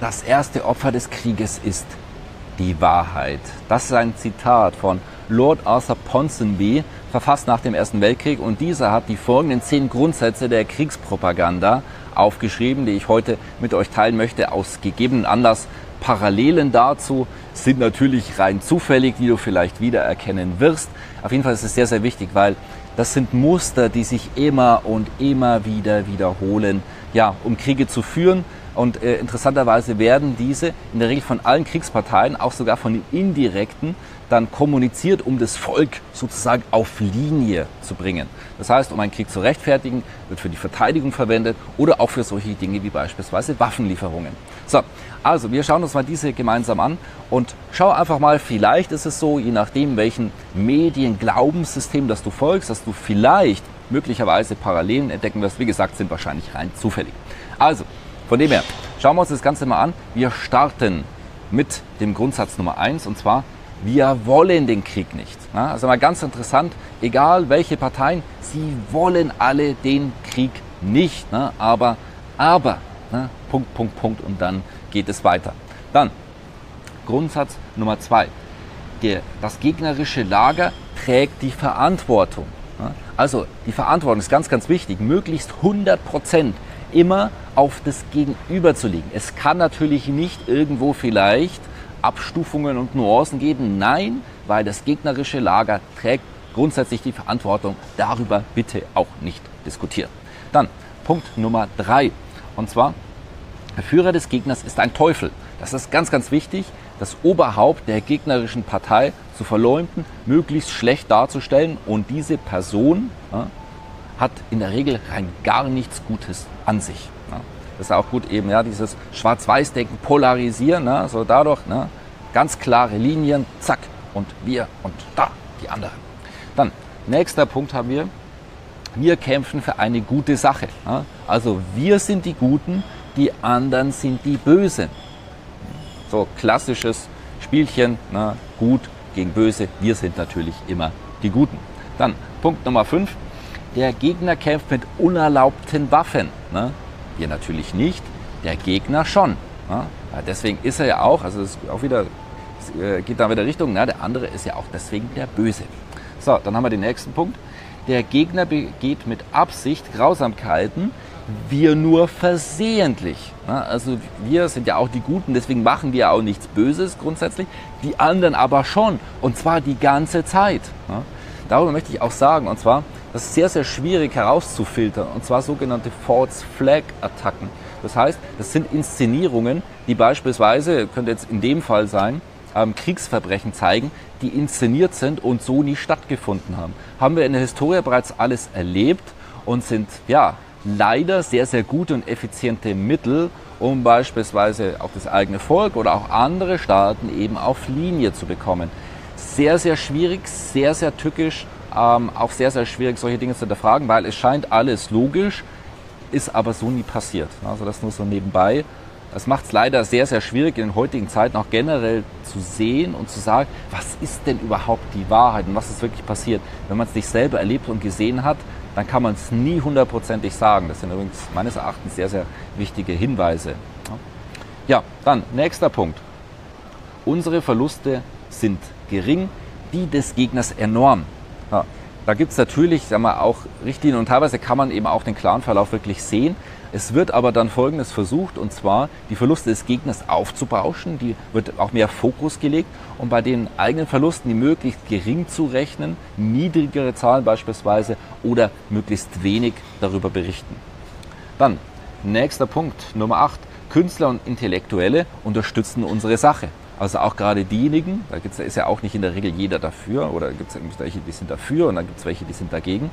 Das erste Opfer des Krieges ist die Wahrheit. Das ist ein Zitat von Lord Arthur Ponsonby, verfasst nach dem Ersten Weltkrieg. Und dieser hat die folgenden zehn Grundsätze der Kriegspropaganda aufgeschrieben, die ich heute mit euch teilen möchte, aus gegebenen Anlass. Parallelen dazu sind natürlich rein zufällig, die du vielleicht wiedererkennen wirst. Auf jeden Fall ist es sehr, sehr wichtig, weil das sind Muster, die sich immer und immer wieder wiederholen, ja, um Kriege zu führen, und äh, interessanterweise werden diese in der Regel von allen Kriegsparteien, auch sogar von den indirekten, dann kommuniziert, um das Volk sozusagen auf Linie zu bringen. Das heißt, um einen Krieg zu rechtfertigen, wird für die Verteidigung verwendet oder auch für solche Dinge wie beispielsweise Waffenlieferungen. So, also wir schauen uns mal diese gemeinsam an und schau einfach mal, vielleicht ist es so, je nachdem, welchen Medien-Glaubenssystem das du folgst, dass du vielleicht möglicherweise Parallelen entdecken wirst. Wie gesagt, sind wahrscheinlich rein zufällig. Also, von dem her, schauen wir uns das Ganze mal an. Wir starten mit dem Grundsatz Nummer eins und zwar, wir wollen den Krieg nicht. Also mal ganz interessant, egal welche Parteien, sie wollen alle den Krieg nicht. Aber, aber? Punkt, Punkt, Punkt und dann geht es weiter. Dann Grundsatz Nummer zwei. Der, das gegnerische Lager trägt die Verantwortung. Also die Verantwortung ist ganz, ganz wichtig. Möglichst 100 Prozent immer auf das Gegenüber zu legen. Es kann natürlich nicht irgendwo vielleicht Abstufungen und Nuancen geben. Nein, weil das gegnerische Lager trägt grundsätzlich die Verantwortung. Darüber bitte auch nicht diskutieren. Dann Punkt Nummer drei. Und zwar, der Führer des Gegners ist ein Teufel. Das ist ganz, ganz wichtig, das Oberhaupt der gegnerischen Partei zu verleumden, möglichst schlecht darzustellen und diese Person ja, hat in der Regel rein gar nichts Gutes an sich. Ne? Das ist auch gut eben, ja, dieses Schwarz-Weiß-Denken polarisieren, ne? so dadurch ne? ganz klare Linien, zack, und wir und da die anderen. Dann, nächster Punkt haben wir, wir kämpfen für eine gute Sache. Ne? Also wir sind die Guten, die anderen sind die Bösen. So klassisches Spielchen, ne? gut gegen böse, wir sind natürlich immer die Guten. Dann Punkt Nummer 5, der Gegner kämpft mit unerlaubten Waffen. Ne? Wir natürlich nicht, der Gegner schon. Ne? Deswegen ist er ja auch, also es auch wieder, es äh, geht da wieder Richtung, ne? der andere ist ja auch deswegen der Böse. So, dann haben wir den nächsten Punkt. Der Gegner begeht mit Absicht Grausamkeiten, wir nur versehentlich. Ne? Also wir sind ja auch die Guten, deswegen machen wir auch nichts Böses grundsätzlich, die anderen aber schon und zwar die ganze Zeit. Ne? Darüber möchte ich auch sagen, und zwar, das ist sehr, sehr schwierig herauszufiltern, und zwar sogenannte False Flag Attacken. Das heißt, das sind Inszenierungen, die beispielsweise, könnte jetzt in dem Fall sein, ähm, Kriegsverbrechen zeigen, die inszeniert sind und so nie stattgefunden haben. Haben wir in der Historie bereits alles erlebt und sind ja leider sehr, sehr gute und effiziente Mittel, um beispielsweise auch das eigene Volk oder auch andere Staaten eben auf Linie zu bekommen. Sehr, sehr schwierig, sehr, sehr tückisch ähm, auch sehr, sehr schwierig, solche Dinge zu hinterfragen, weil es scheint alles logisch, ist aber so nie passiert. Also das nur so nebenbei. Das macht es leider sehr, sehr schwierig in den heutigen Zeiten auch generell zu sehen und zu sagen, was ist denn überhaupt die Wahrheit und was ist wirklich passiert. Wenn man es nicht selber erlebt und gesehen hat, dann kann man es nie hundertprozentig sagen. Das sind übrigens meines Erachtens sehr, sehr wichtige Hinweise. Ja, dann nächster Punkt. Unsere Verluste sind gering, die des Gegners enorm. Ja. Da gibt es natürlich sag mal, auch Richtlinien und teilweise kann man eben auch den klaren Verlauf wirklich sehen. Es wird aber dann Folgendes versucht, und zwar die Verluste des Gegners aufzubauschen. Die wird auch mehr Fokus gelegt, um bei den eigenen Verlusten die möglichst gering zu rechnen, niedrigere Zahlen beispielsweise oder möglichst wenig darüber berichten. Dann, nächster Punkt, Nummer 8. Künstler und Intellektuelle unterstützen unsere Sache. Also auch gerade diejenigen, da ist ja auch nicht in der Regel jeder dafür oder gibt es welche, die sind dafür und dann gibt es welche, die sind dagegen.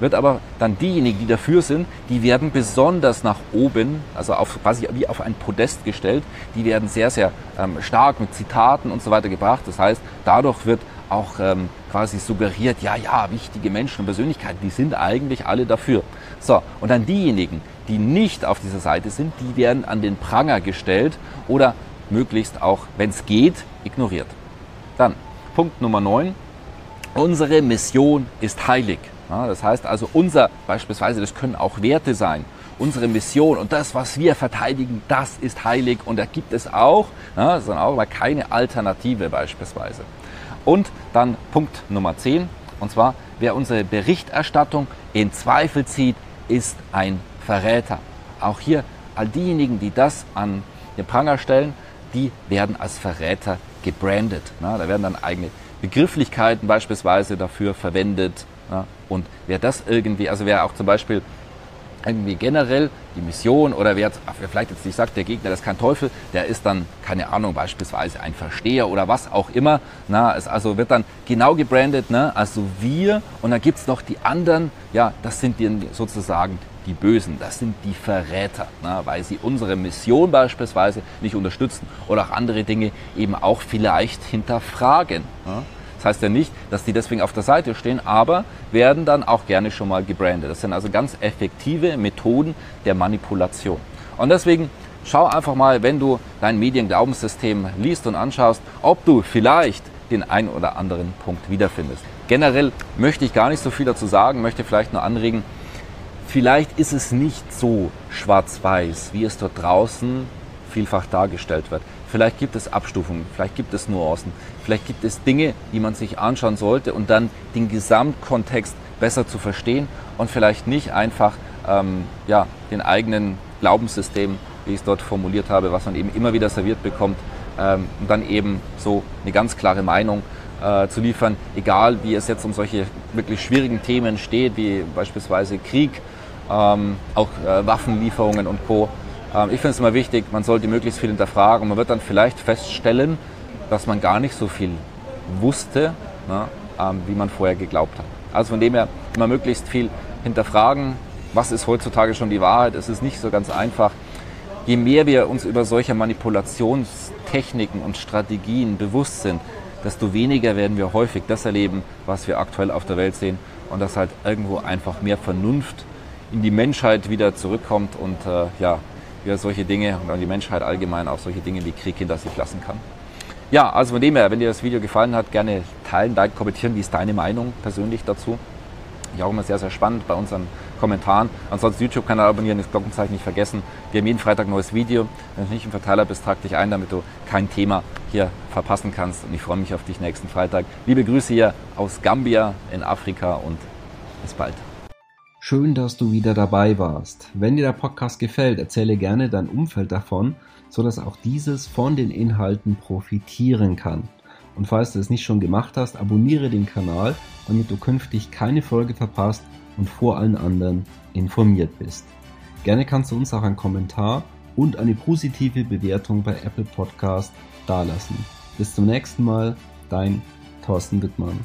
Wird aber dann diejenigen, die dafür sind, die werden besonders nach oben, also auf, quasi wie auf ein Podest gestellt. Die werden sehr, sehr ähm, stark mit Zitaten und so weiter gebracht. Das heißt, dadurch wird auch ähm, quasi suggeriert, ja, ja, wichtige Menschen und Persönlichkeiten, die sind eigentlich alle dafür. So, und dann diejenigen, die nicht auf dieser Seite sind, die werden an den Pranger gestellt oder möglichst auch, wenn es geht, ignoriert. Dann Punkt Nummer 9. Unsere Mission ist heilig. Ja, das heißt also, unser, beispielsweise, das können auch Werte sein. Unsere Mission und das, was wir verteidigen, das ist heilig und da gibt es auch, ja, das auch aber keine Alternative beispielsweise. Und dann Punkt Nummer 10, und zwar, wer unsere Berichterstattung in Zweifel zieht, ist ein Verräter. Auch hier, all diejenigen, die das an den Pranger stellen, die werden als Verräter gebrandet. Na, da werden dann eigene Begrifflichkeiten beispielsweise dafür verwendet. Na, und wer das irgendwie, also wer auch zum Beispiel irgendwie generell die Mission oder wer, wer vielleicht jetzt nicht sagt, der Gegner, das ist kein Teufel, der ist dann, keine Ahnung, beispielsweise ein Versteher oder was auch immer. Na, es also wird dann genau gebrandet, ne? also wir und dann gibt es noch die anderen, ja, das sind die sozusagen die Bösen, das sind die Verräter, na, weil sie unsere Mission beispielsweise nicht unterstützen oder auch andere Dinge eben auch vielleicht hinterfragen. Na. Das heißt ja nicht, dass die deswegen auf der Seite stehen, aber werden dann auch gerne schon mal gebrandet. Das sind also ganz effektive Methoden der Manipulation. Und deswegen schau einfach mal, wenn du dein Medienglaubensystem liest und anschaust, ob du vielleicht den einen oder anderen Punkt wiederfindest. Generell möchte ich gar nicht so viel dazu sagen, möchte vielleicht nur anregen, vielleicht ist es nicht so schwarz-weiß, wie es dort draußen vielfach dargestellt wird. Vielleicht gibt es Abstufungen, vielleicht gibt es Nuancen, vielleicht gibt es Dinge, die man sich anschauen sollte und dann den Gesamtkontext besser zu verstehen und vielleicht nicht einfach ähm, ja, den eigenen Glaubenssystem, wie ich es dort formuliert habe, was man eben immer wieder serviert bekommt, ähm, und dann eben so eine ganz klare Meinung äh, zu liefern, egal wie es jetzt um solche wirklich schwierigen Themen steht, wie beispielsweise Krieg, ähm, auch äh, Waffenlieferungen und Co. Ähm, ich finde es immer wichtig, man sollte möglichst viel hinterfragen man wird dann vielleicht feststellen, dass man gar nicht so viel wusste, ne, ähm, wie man vorher geglaubt hat. Also von dem her immer möglichst viel hinterfragen, was ist heutzutage schon die Wahrheit. Es ist nicht so ganz einfach. Je mehr wir uns über solche Manipulationstechniken und Strategien bewusst sind, desto weniger werden wir häufig das erleben, was wir aktuell auf der Welt sehen und dass halt irgendwo einfach mehr Vernunft in die Menschheit wieder zurückkommt und äh, ja, wie solche Dinge und die Menschheit allgemein auch solche Dinge wie Krieg hinter sich lassen kann. Ja, also von dem her, wenn dir das Video gefallen hat, gerne teilen, like, kommentieren. Wie ist deine Meinung persönlich dazu? Ich auch immer sehr, sehr spannend bei unseren Kommentaren. Ansonsten YouTube-Kanal abonnieren, das Glockenzeichen nicht vergessen. Wir haben jeden Freitag ein neues Video. Wenn du nicht im Verteiler bist, trag dich ein, damit du kein Thema hier verpassen kannst. Und ich freue mich auf dich nächsten Freitag. Liebe Grüße hier aus Gambia in Afrika und bis bald. Schön, dass du wieder dabei warst. Wenn dir der Podcast gefällt, erzähle gerne dein Umfeld davon, sodass auch dieses von den Inhalten profitieren kann. Und falls du es nicht schon gemacht hast, abonniere den Kanal, damit du künftig keine Folge verpasst und vor allen anderen informiert bist. Gerne kannst du uns auch einen Kommentar und eine positive Bewertung bei Apple Podcast dalassen. Bis zum nächsten Mal, dein Thorsten Wittmann.